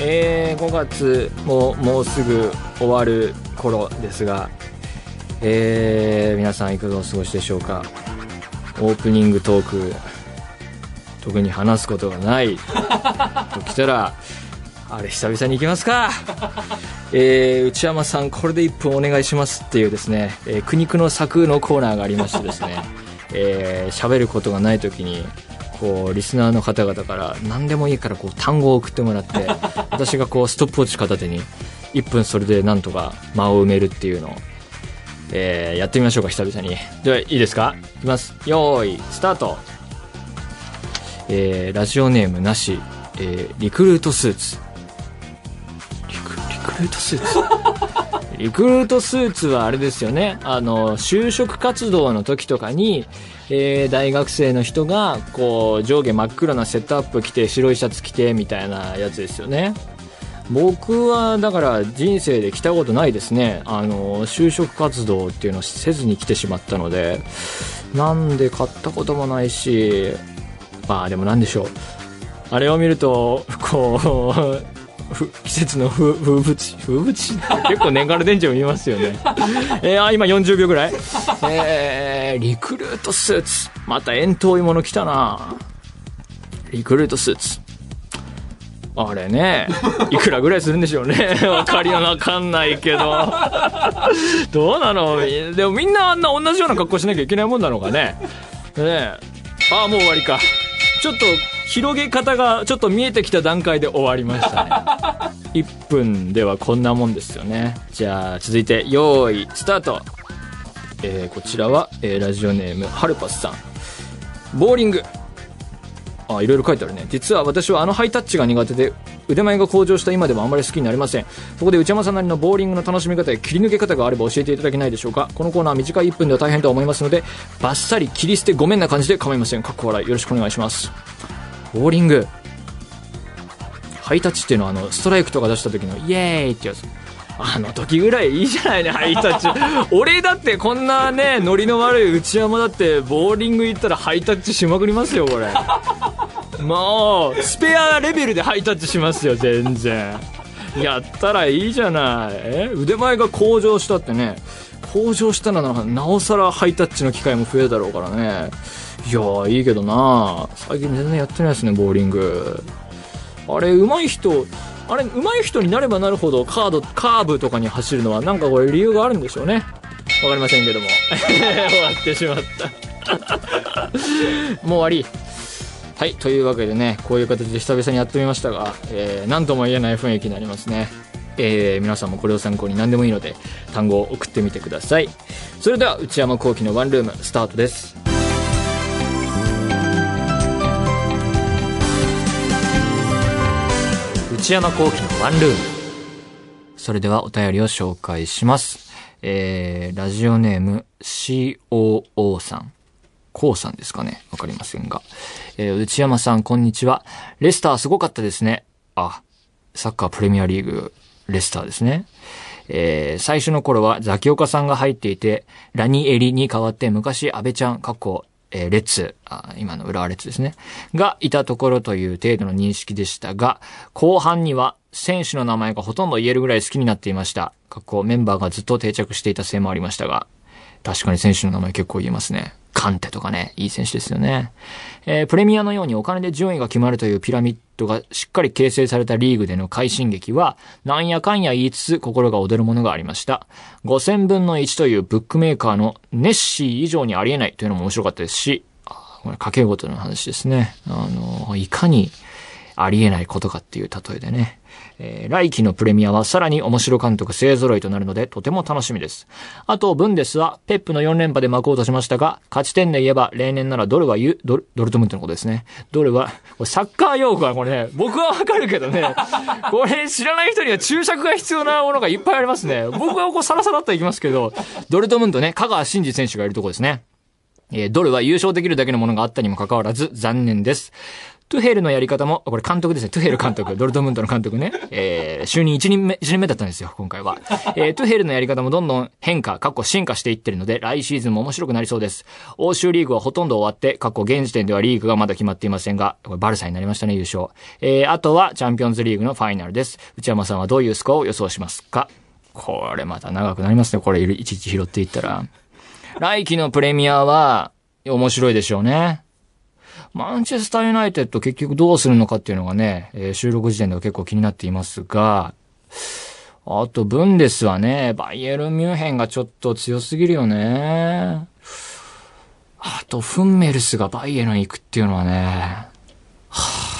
えー、5月ももうすぐ終わる頃ですがえー、皆さんいかがお過ごしでしょうか？オープニングトーク特に話すことがない。ときたらあれ久々に行きますか。えー、内山さんこれで1分お願いしますっていうですね、えー苦肉の策のコーナーがありましてですねえー喋ることがない時にこうリスナーの方々から何でもいいからこう単語を送ってもらって 私がこうストップウォッチ片手に1分それでなんとか間を埋めるっていうのを、えーやってみましょうか久々に。ではいいですか？いきます。よーいスタート。えーラジオネームなし、えーリクルートスーツ。リクリクルートスーツ？リクルートスーツはあれですよね。あの、就職活動の時とかに、えー大学生の人が、こう、上下真っ黒なセットアップ着て、白いシャツ着て、みたいなやつですよね。僕は、だから、人生で着たことないですね。あの、就職活動っていうのをせずに来てしまったので、なんで買ったこともないし、まあ、でもなんでしょう。あれを見ると、こう、季節の風物詩風物詩？結構年がら年中見ますよね。えー、あ今40秒ぐらい。えー、リクルートスーツ。また遠遠いもの来たな。リクルートスーツ。あれね。いくらぐらいするんでしょうね。わかりはわかんないけど。どうなの？でもみんなあんな同じような格好しなきゃいけないもんなのかね。ねああもう終わりか。ちょっと広げ方がちょっと見えてきた段階で終わりましたね。1分ではこんなもんですよね。じゃあ続いて用意スタート。えーこちらは、えーラジオネームハルパスさん。ボーリング。あいろいろ書いてあるね。実は私はあのハイタッチが苦手で腕前が向上した今でもあまり好きになりません。そこで内山さんなりのボーリングの楽しみ方や切り抜け方があれば教えていただけないでしょうか。このコーナーは短い1分では大変とは思いますのでバッサリ切り捨てごめんな感じで構いません。かっこ笑い。よろしくお願いしますボーリング。ハイタッチっていうのはあのストライクとか出した時のイエーイってやつ。あの時ぐらいいいじゃないねハイタッチ。俺だってこんなねノリの悪い内山だってボーリング行ったらハイタッチしまくりますよこれ。もうスペアレベルでハイタッチしますよ全然。やったらいいじゃない。え？腕前が向上したってね向上したらななおさらハイタッチの機会も増えるだろうからね。いやーいいけどな。最近全然やってないですねボーリング。あれ上手い人あれ上手い人になればなるほどカードカーブとかに走るのはなんかこれ理由があるんでしょうね。わかりませんけども。終わってしまった。もう終わり。はいというわけでねこういう形で久々にやってみましたが、えー、何とも言えない雰囲気になりますね。えー皆さんもこれを参考に何でもいいので単語を送ってみてください。それでは内山聖輝のワンルームスタートです。内山聖輝のワンルーム。それではお便りを紹介します。えー、ラジオネーム COO さん。こうさんですかね。わかりませんが。えー内山さん、こんにちは。レスターすごかったですね。あ、サッカープレミアリーグ、レスターですね。えー最初の頃はザキオカさんが入っていて、ラニエリに代わって昔安倍ちゃん、過去、えーレッツ、あ今の浦和レッツですね。がいたところという程度の認識でしたが、後半には選手の名前がほとんど言えるぐらい好きになっていました。過去メンバーがずっと定着していたせいもありましたが、確かに選手の名前結構言えますね。カンテとかね、いい選手ですよね。えープレミアのようにお金で順位が決まるというピラミッドがしっかり形成されたリーグでの快進撃は、なんやかんや言いつつ心が躍るものがありました。5000分の1というブックメーカーのネッシー以上にありえないというのも面白かったですし、これ掛け事の話ですね。あの、いかにありえないことかっていう例えでね。えー、来期のプレミアはさらに面白監督勢揃いとなるのでとても楽しみです。あと、ブンデスはペップの4連覇で幕を落としましたが、勝ち点で言えば例年ならドルはユドル、ドルトムントのことですね。ドルは、これサッカー用語はこれね、僕はわかるけどね、これ知らない人には注釈が必要なものがいっぱいありますね。僕はこうサラサラっといきますけど、ドルトムントね、香川真司選手がいるとこですね。えー、ドルは優勝できるだけのものがあったにもかかわらず残念です。トゥヘルのやり方も、これ監督ですね。トゥヘル監督、ドルトムントの監督ね。えー、就任1人目、1年目だったんですよ、今回は。えー、トゥヘルのやり方もどんどん変化、過去進化していってるので、来シーズンも面白くなりそうです。欧州リーグはほとんど終わって、過去現時点ではリーグがまだ決まっていませんが、これバルサになりましたね、優勝。えー、あとはチャンピオンズリーグのファイナルです。内山さんはどういうスコアを予想しますか？これまた長くなりますね、これいちいち拾っていったら。来季のプレミアは、面白いでしょうね。マンチェスターユナイテッド結局どうするのかっていうのがね、えー、収録時点では結構気になっていますが、あと、ブンデスはね、バイエルンミュンヘンがちょっと強すぎるよね。あと、フンメルスがバイエルン行くっていうのはね、は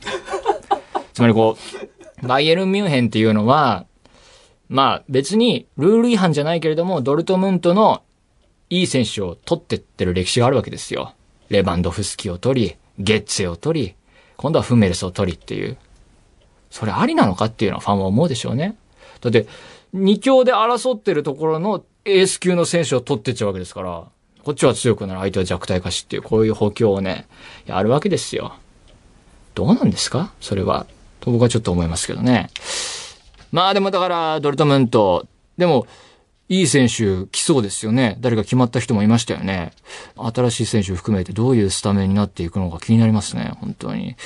ぁつまりこう、バイエルンミュンヘンっていうのは、まあ別にルール違反じゃないけれども、ドルトムントのいい選手を取ってってる歴史があるわけですよ。レバンドフスキを取り、ゲッツェを取り、今度はフメルスを取りっていう。それありなのかっていうのはファンは思うでしょうね。だって、二強で争ってるところのエース級の選手を取ってっちゃうわけですから、こっちは強くなる相手は弱体化しっていう、こういう補強をね、やるわけですよ。どうなんですか？それは。と僕はちょっと思いますけどね。まあでもだから、ドルトムント、でも、いい選手来そうですよね。誰か決まった人もいましたよね。新しい選手を含めてどういうスタメンになっていくのか気になりますね。本当に。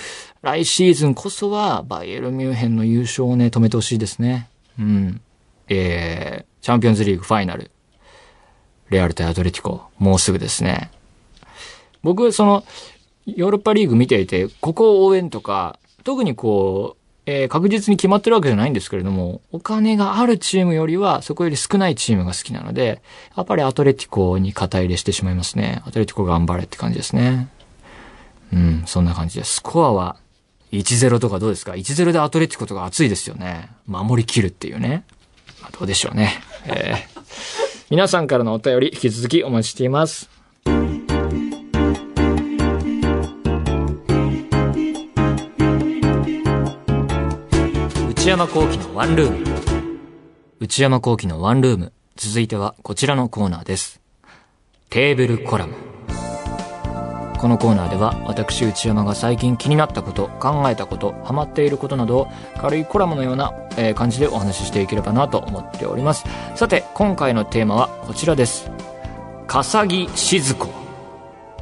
来シーズンこそはバイエルミュンヘンの優勝をね、止めてほしいですね。うん。えー、チャンピオンズリーグファイナル。レアル対アトレティコ。もうすぐですね。僕、その、ヨーロッパリーグ見ていて、ここを応援とか、特にこう、えー、確実に決まってるわけじゃないんですけれども、お金があるチームよりは、そこより少ないチームが好きなので、やっぱりアトレティコに肩入れしてしまいますね。アトレティコ頑張れって感じですね。うん、そんな感じです。スコアは1-0とかどうですか ?1-0 でアトレティコとか熱いですよね。守り切るっていうね。どうでしょうね。えー、皆さんからのお便り引き続きお待ちしています。内山幸喜のワンルーム。内山幸喜のワンルーム。続いてはこちらのコーナーです。テーブルコラム。このコーナーでは私内山が最近気になったこと、考えたこと、ハマっていることなどを軽いコラムのような、え感じでお話ししていければなと思っております。さて、今回のテーマはこちらです。笠木静子。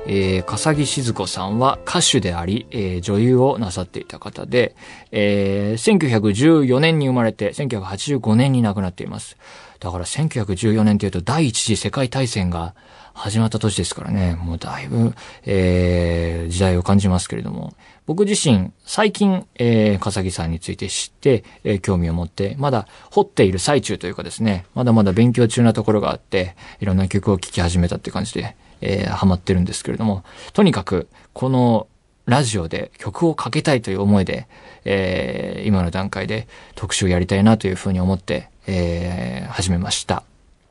えー、笠木静子さんは歌手であり、えー、女優をなさっていた方で、えー、1914年に生まれて、1985年に亡くなっています。だから1914年というと第一次世界大戦が始まった年ですからね、もうだいぶ、えー、時代を感じますけれども、僕自身、最近、えー、笠木さんについて知って、えー、興味を持って、まだ掘っている最中というかですね、まだまだ勉強中なところがあって、いろんな曲を聴き始めたって感じで、えー、ハマってるんですけれども、とにかく、このラジオで曲をかけたいという思いで、えー、今の段階で特集をやりたいなというふうに思って、えー、始めました。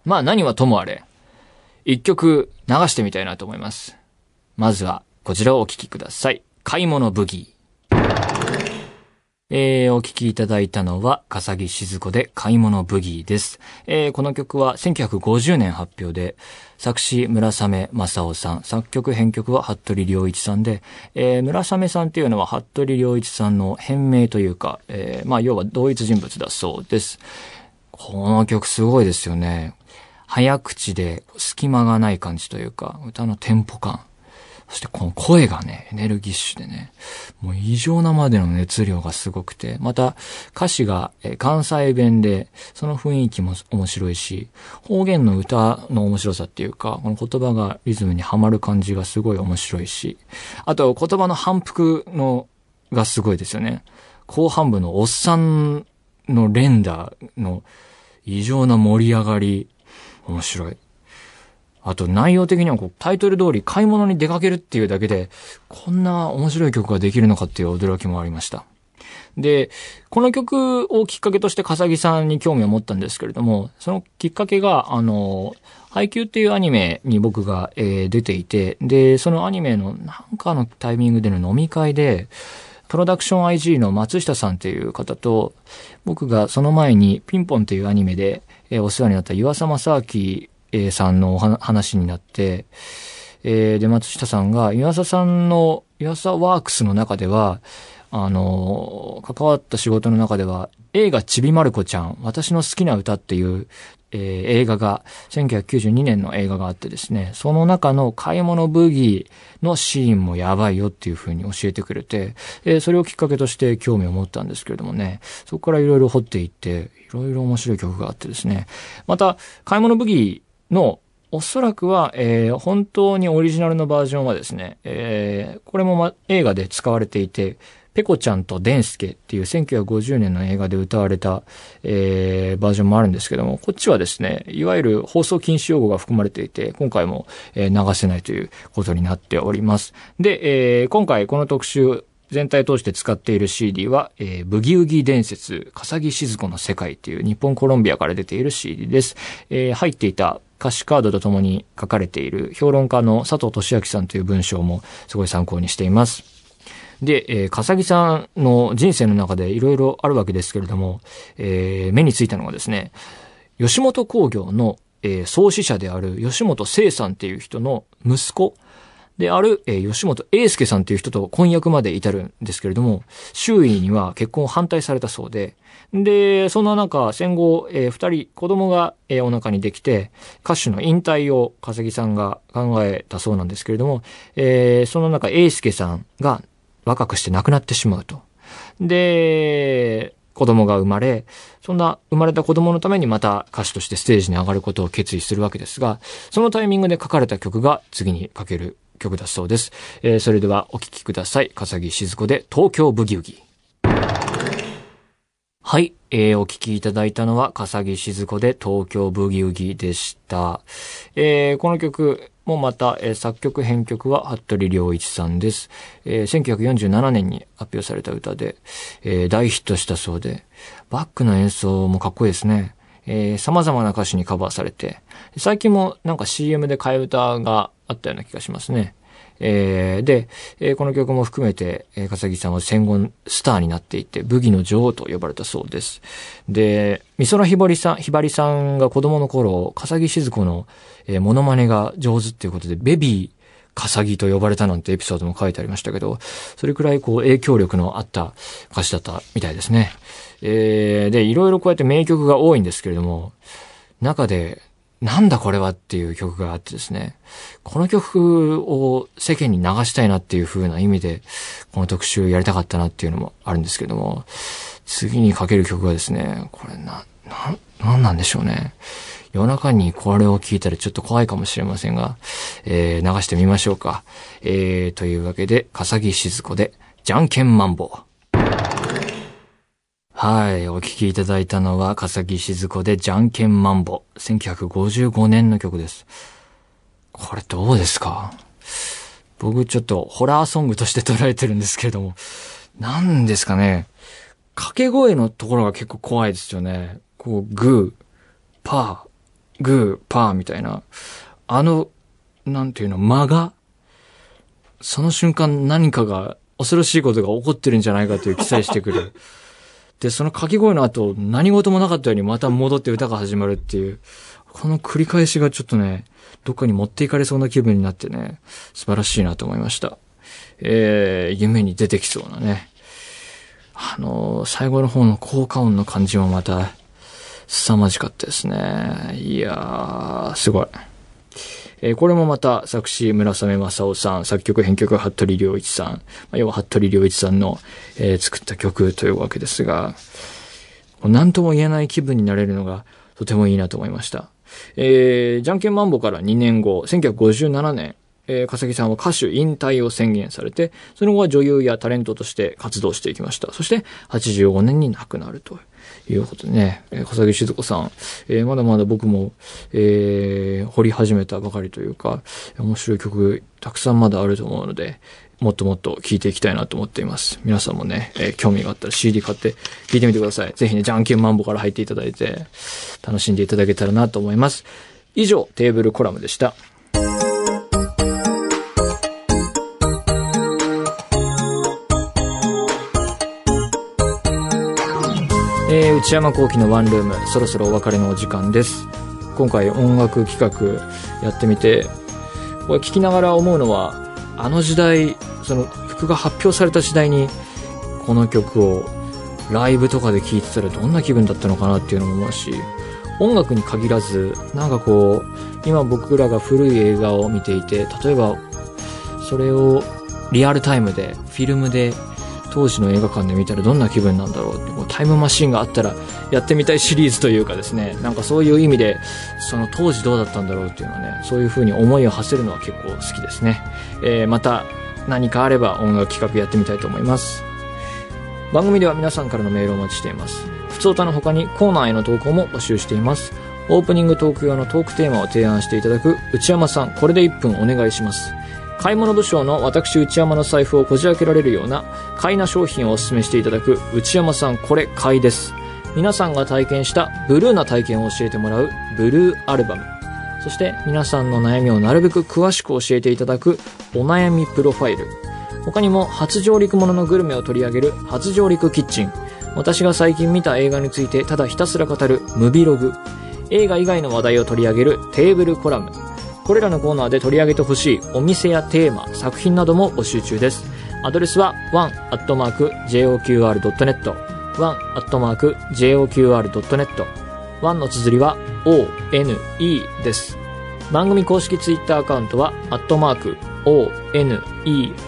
まあ何はともあれ、一曲流してみたいなと思います。まずは、こちらをお聴きください。買い物ブギー。えー、お聴きいただいたのは、笠木静子で買い物ブギーです。えー、この曲は1950年発表で、作詞村雨正夫さん、作曲編曲は服部良一さんで、えー、村雨さんっていうのは服部良一さんの変名というか、えー、まあ要は同一人物だそうです。この曲すごいですよね。早口で隙間がない感じというか、歌のテンポ感。そしてこの声がね、エネルギッシュでね、もう異常なまでの熱量がすごくて、また歌詞が関西弁で、その雰囲気も面白いし、方言の歌の面白さっていうか、この言葉がリズムにはまる感じがすごい面白いし、あと言葉の反復のがすごいですよね。後半部のおっさんの連打の異常な盛り上がり、面白い。あと内容的にはこうタイトル通り買い物に出かけるっていうだけで、こんな面白い曲ができるのかっていう驚きもありました。で、この曲をきっかけとして笠木さんに興味を持ったんですけれども、そのきっかけが、あの、配給っていうアニメに僕が、えー、出ていて、で、そのアニメのなんかのタイミングでの飲み会で、プロダクション IG の松下さんっていう方と、僕がその前にピンポンっていうアニメで、えー、お世話になった岩佐正明、えー、さんの話になって、えー、で、松下さんが、岩佐さんの、岩佐ワークスの中では、あの、関わった仕事の中では、映画ちびまる子ちゃん、私の好きな歌っていう、えー、映画が、1992年の映画があってですね、その中の買い物ブギーのシーンもやばいよっていう風に教えてくれて、えー、それをきっかけとして興味を持ったんですけれどもね、そこからいろいろ掘っていって、いろいろ面白い曲があってですね、また、買い物ブギーのおそらくは、えー、本当にオリジナルのバージョンはですね、えー、これも、ま、映画で使われていて、ペコちゃんとデンスケっていう1950年の映画で歌われた、えー、バージョンもあるんですけども、こっちはですね、いわゆる放送禁止用語が含まれていて、今回も、えー、流せないということになっております。で、えー、今回この特集、全体通して使っている CD は、えー、ブギウギ伝説、笠木静子の世界っていう日本コロンビアから出ている CD です。えー、入っていた歌詞カードとともに書かれている評論家の佐藤俊明さんという文章もすごい参考にしています。で、えー、笠木さんの人生の中でいろいろあるわけですけれども、えー、目についたのがですね、吉本工業の、えー、創始者である吉本聖さんっていう人の息子である、えー、吉本英介さんっていう人と婚約まで至るんですけれども、周囲には結婚を反対されたそうで、で、そんな中、戦後、えー、人、子供が、えー、お腹にできて、歌手の引退を笠木さんが考えたそうなんですけれども、えー、その中、英介さんが若くして亡くなってしまうと。で、子供が生まれ、そんな生まれた子供のためにまた歌手としてステージに上がることを決意するわけですが、そのタイミングで書かれた曲が次に書ける曲だそうです。えー、それではお聴きください。笠木静子で東京ブギウギ。はい、えー、お聴きいただいたのは笠木静子で東京ブギウギでした。えー、この曲、もまた、えー、作曲編曲は服部良一さんです。えー、1947年に発表された歌で、えー、大ヒットしたそうで、バックの演奏もかっこいいですね。えー、様々な歌詞にカバーされて、最近もなんか CM で替え歌があったような気がしますね。えー、で、えー、この曲も含めて、えー、笠木さんは戦後スターになっていて、武器の女王と呼ばれたそうです。で、美空ひばりさん、ひばりさんが子供の頃、笠木静子の、えー、モノマネが上手っていうことで、ベビー、笠木と呼ばれたなんてエピソードも書いてありましたけど、それくらいこう影響力のあった歌詞だったみたいですね。えー、で、いろいろこうやって名曲が多いんですけれども、中でなんだこれはっていう曲があってですね、この曲を世間に流したいなっていう風な意味で、この特集やりたかったなっていうのもあるんですけども、次にかける曲がですね、これな、な、なんなんでしょうね。夜中にこれを聞いたらちょっと怖いかもしれませんが、えー、流してみましょうか。えー、というわけで、笠木静子で、じゃんけんマンボウ。はい。お聴きいただいたのは、笠木静子で、じゃんけんマンボ。1955年の曲です。これどうですか？僕ちょっとホラーソングとして捉えてるんですけれども、何ですかね？掛け声のところが結構怖いですよね。こう、グー、パー、グー、パーみたいな。あの、なんていうの、間が、その瞬間何かが、恐ろしいことが起こってるんじゃないかという記載してくる。で、その掛け声の後、何事もなかったようにまた戻って歌が始まるっていう、この繰り返しがちょっとね、どっかに持っていかれそうな気分になってね、素晴らしいなと思いました。えー、夢に出てきそうなね。あのー、最後の方の効果音の感じもまた、凄まじかったですね。いやー、すごい。えー、これもまた作詞村雨正夫さん、作曲編曲服部良一さん、まあ、要は服部良一さんの、えー、作った曲というわけですが、何とも言えない気分になれるのがとてもいいなと思いました。えー、じゃんけんマンボから2年後、1957年、えー、笠木さんは歌手引退を宣言されて、その後は女優やタレントとして活動していきました。そして、85年に亡くなると。いうことでね、えー、笠木静子さん、えー、まだまだ僕も、えー、掘り始めたばかりというか、面白い曲たくさんまだあると思うので、もっともっと聴いていきたいなと思っています。皆さんもね、えー、興味があったら CD 買って聴いてみてください。ぜひね、じゃんけんマンボから入っていただいて、楽しんでいただけたらなと思います。以上、テーブルコラムでした。内山幸輝のワンルーム、そろそろお別れのお時間です。今回音楽企画やってみて、これ聞きながら思うのは、あの時代、その曲が発表された時代に、この曲をライブとかで聴いてたらどんな気分だったのかなっていうのも思うし、音楽に限らず、なんかこう、今僕らが古い映画を見ていて、例えば、それをリアルタイムで、フィルムで当時の映画館で見たらどんな気分なんだろうってこうタイムマシンがあったらやってみたいシリーズというかですねなんかそういう意味でその当時どうだったんだろうっていうのはねそういう風に思いを馳せるのは結構好きですね、えー、また何かあれば音楽企画やってみたいと思います。番組では皆さんからのメールをお待ちしています。普通歌の他にコーナーへの投稿も募集しています。オープニングトーク用のトークテーマを提案していただく内山さんこれで1分お願いします。買い物武将の私内山の財布をこじ開けられるような買いな商品をお勧めしていただく内山さんこれ買いです。皆さんが体験したブルーな体験を教えてもらうブルーアルバム。そして皆さんの悩みをなるべく詳しく教えていただくお悩みプロファイル。他にも初上陸もののグルメを取り上げる初上陸キッチン。私が最近見た映画についてただひたすら語るムビログ。映画以外の話題を取り上げるテーブルコラム。これらのコーナーで取り上げてほしいお店やテーマ、作品なども募集中です。アドレスは one.joqr.net one.joqr.net one の綴りは one です。番組公式ツイッターアカウントは、アットマーク、one,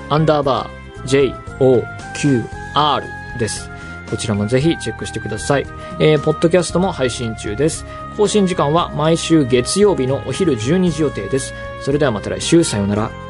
アンダーバー、joqr です。こちらもぜひチェックしてください。えー、ポッドキャストも配信中です。更新時間は毎週月曜日のお昼12時予定です。それではまた来週さようなら。